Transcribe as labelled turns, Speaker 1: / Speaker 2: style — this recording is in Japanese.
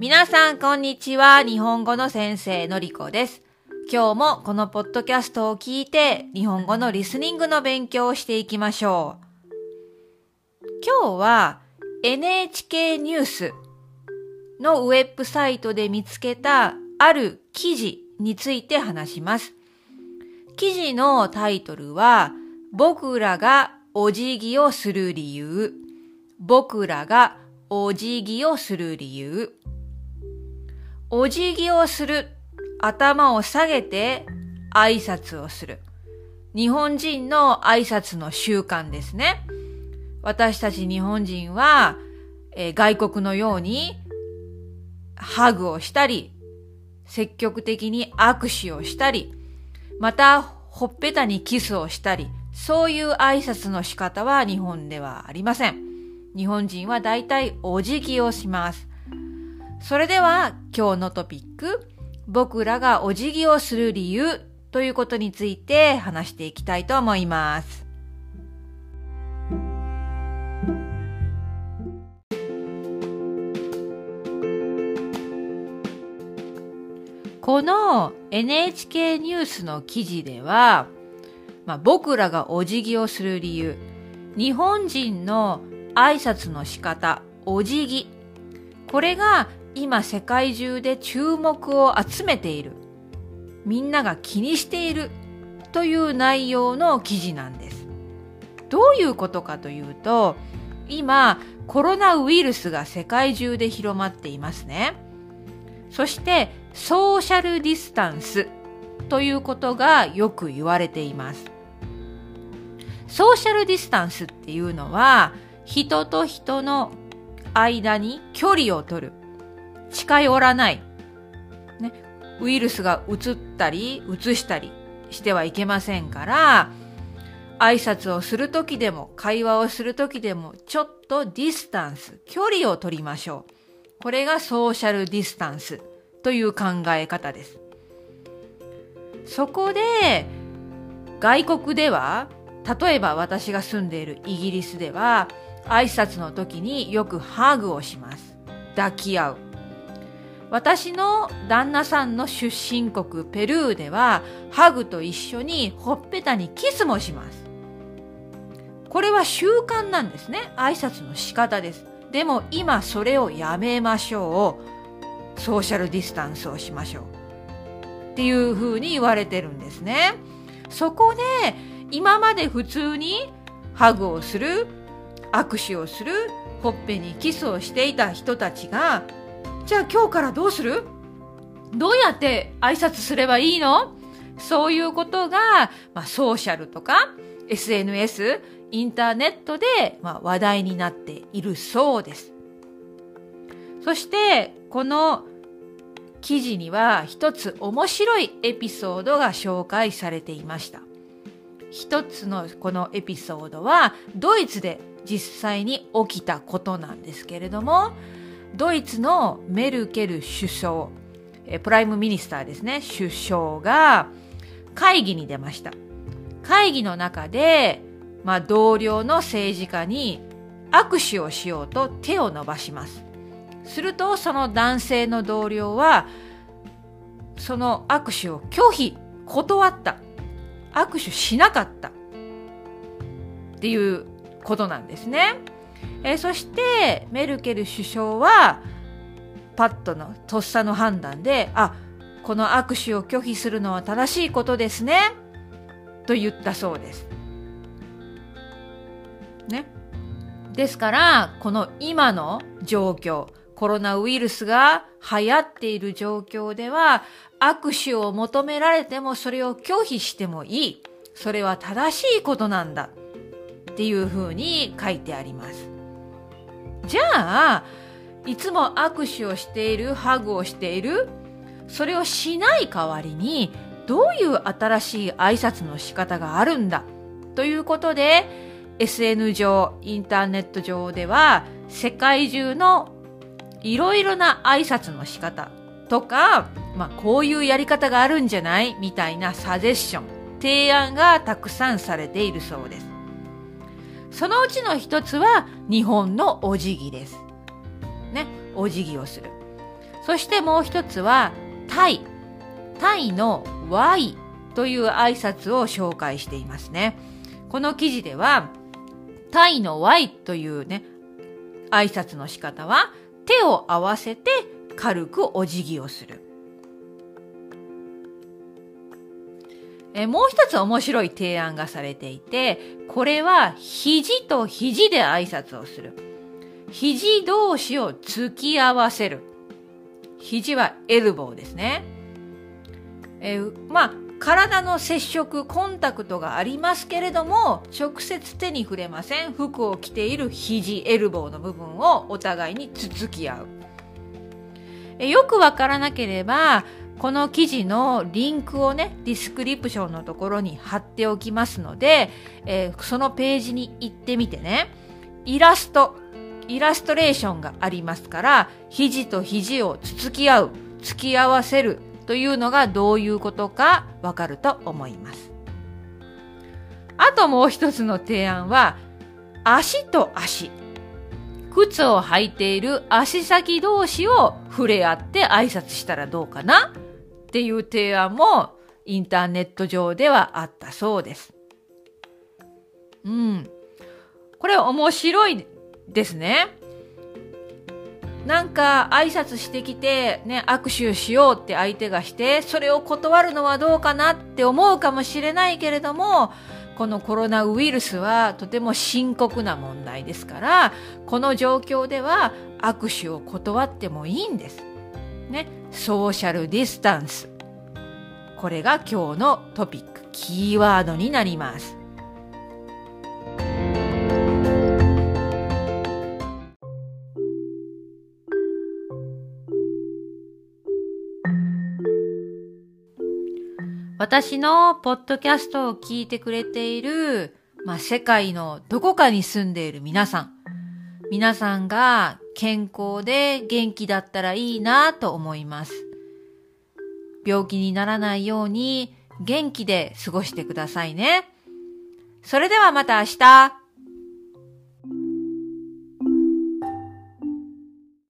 Speaker 1: 皆さん、こんにちは。日本語の先生のりこです。今日もこのポッドキャストを聞いて、日本語のリスニングの勉強をしていきましょう。今日は NHK ニュースのウェブサイトで見つけたある記事について話します。記事のタイトルは、僕らがお辞儀をする理由。僕らがお辞儀をする理由。お辞儀をする。頭を下げて挨拶をする。日本人の挨拶の習慣ですね。私たち日本人は、えー、外国のようにハグをしたり、積極的に握手をしたり、またほっぺたにキスをしたり、そういう挨拶の仕方は日本ではありません。日本人はだいたいお辞儀をします。それでは今日のトピック、僕らがお辞儀をする理由ということについて話していきたいと思います。この NHK ニュースの記事では、まあ、僕らがお辞儀をする理由、日本人の挨拶の仕方、お辞儀。これが今世界中で注目を集めている。みんなが気にしているという内容の記事なんです。どういうことかというと、今コロナウイルスが世界中で広まっていますね。そしてソーシャルディスタンスということがよく言われています。ソーシャルディスタンスっていうのは人と人の間に距離を取る。近寄らない。ね、ウイルスが移ったり、移したりしてはいけませんから、挨拶をするときでも、会話をするときでも、ちょっとディスタンス、距離を取りましょう。これがソーシャルディスタンスという考え方です。そこで、外国では、例えば私が住んでいるイギリスでは、挨拶の時によくハグをします。抱き合う。私の旦那さんの出身国ペルーではハグと一緒にほっぺたにキスもします。これは習慣なんですね。挨拶の仕方です。でも今それをやめましょう。ソーシャルディスタンスをしましょう。っていうふうに言われてるんですね。そこで今まで普通にハグをする握手をするほっぺにキスをしていた人たちがじゃあ今日からどうする？どうやって挨拶すればいいの？そういうことが、まあ、ソーシャルとか SNS、インターネットで、まあ、話題になっているそうです。そして、この記事には一つ面白いエピソードが紹介されていました。一つのこのエピソードはドイツで実際に起きたことなんですけれどもドイツのメルケル首相え Prime Minister ですね。首相が会議に出ました。会議の中で、まあ、同僚の政治家に握手をしようと手を伸ばします。するとその男性の同僚はその握手を拒否断った。握手しなかった。っていうことなんですね。えー、そしてメルケル首相はパッとのとっさの判断であこの握手を拒否するのは正しいことですねと言ったそうです。ね。ですからこの今の状況コロナウイルスが流行っている状況では握手を求められてもそれを拒否してもいい。それは正しいことなんだ。っていうふうに書いてあります。じゃあ、いつも握手をしている、ハグをしている、それをしない代わりに、どういう新しい挨拶の仕方があるんだ？ということで、SN 上、インターネット上では、世界中のいろいろな挨拶の仕方とか、まあ、こういうやり方があるんじゃない？みたいなサジェッション、提案がたくさんされているそうです。そのうちの一つは日本のお辞儀です。ね、お辞儀をする。そしてもう一つは、タイ。タイの Y という挨拶を紹介していますね。この記事では、タイの Y というね、挨拶の仕方は、手を合わせて軽くお辞儀をする。えもう一つ面白い提案がされていて、これは肘と肘で挨拶をする。肘同士を突き合わせる。肘は elbow ですね。え、まあ、体の接触、コンタクトがありますけれども、直接手に触れません。服を着ている肘、 elbow の部分をお互いにつつき合う。えよくわからなければ、この記事のリンクをね、 description のところに貼っておきますので、えー、そのページに行ってみてね、イラスト、イラストレーションがありますから、肘と肘をつつき合う、突き合わせるというのがどういうことかわかると思います。あともう一つの提案は、足と足。靴を履いている足先同士を触れ合って挨拶したらどうかな？っていう提案もインターネット上ではあったそうです。うん。これ面白いですね。なんか挨拶してきてね、握手しようって相手がして、それを断るのはどうかなって思うかもしれないけれども、このコロナウイルスはとても深刻な問題ですから、この状況では握手を断ってもいいんです。ね、ソーシャルディスタンス。これが今日のトピック、キーワードになります。私のポッドキャストを聞いてくれている、まあ、世界のどこかに住んでいる皆さん。皆さんが健康で元気だったらいいなと思います。病気にならないように元気で過ごしてくださいね。それではまた明日。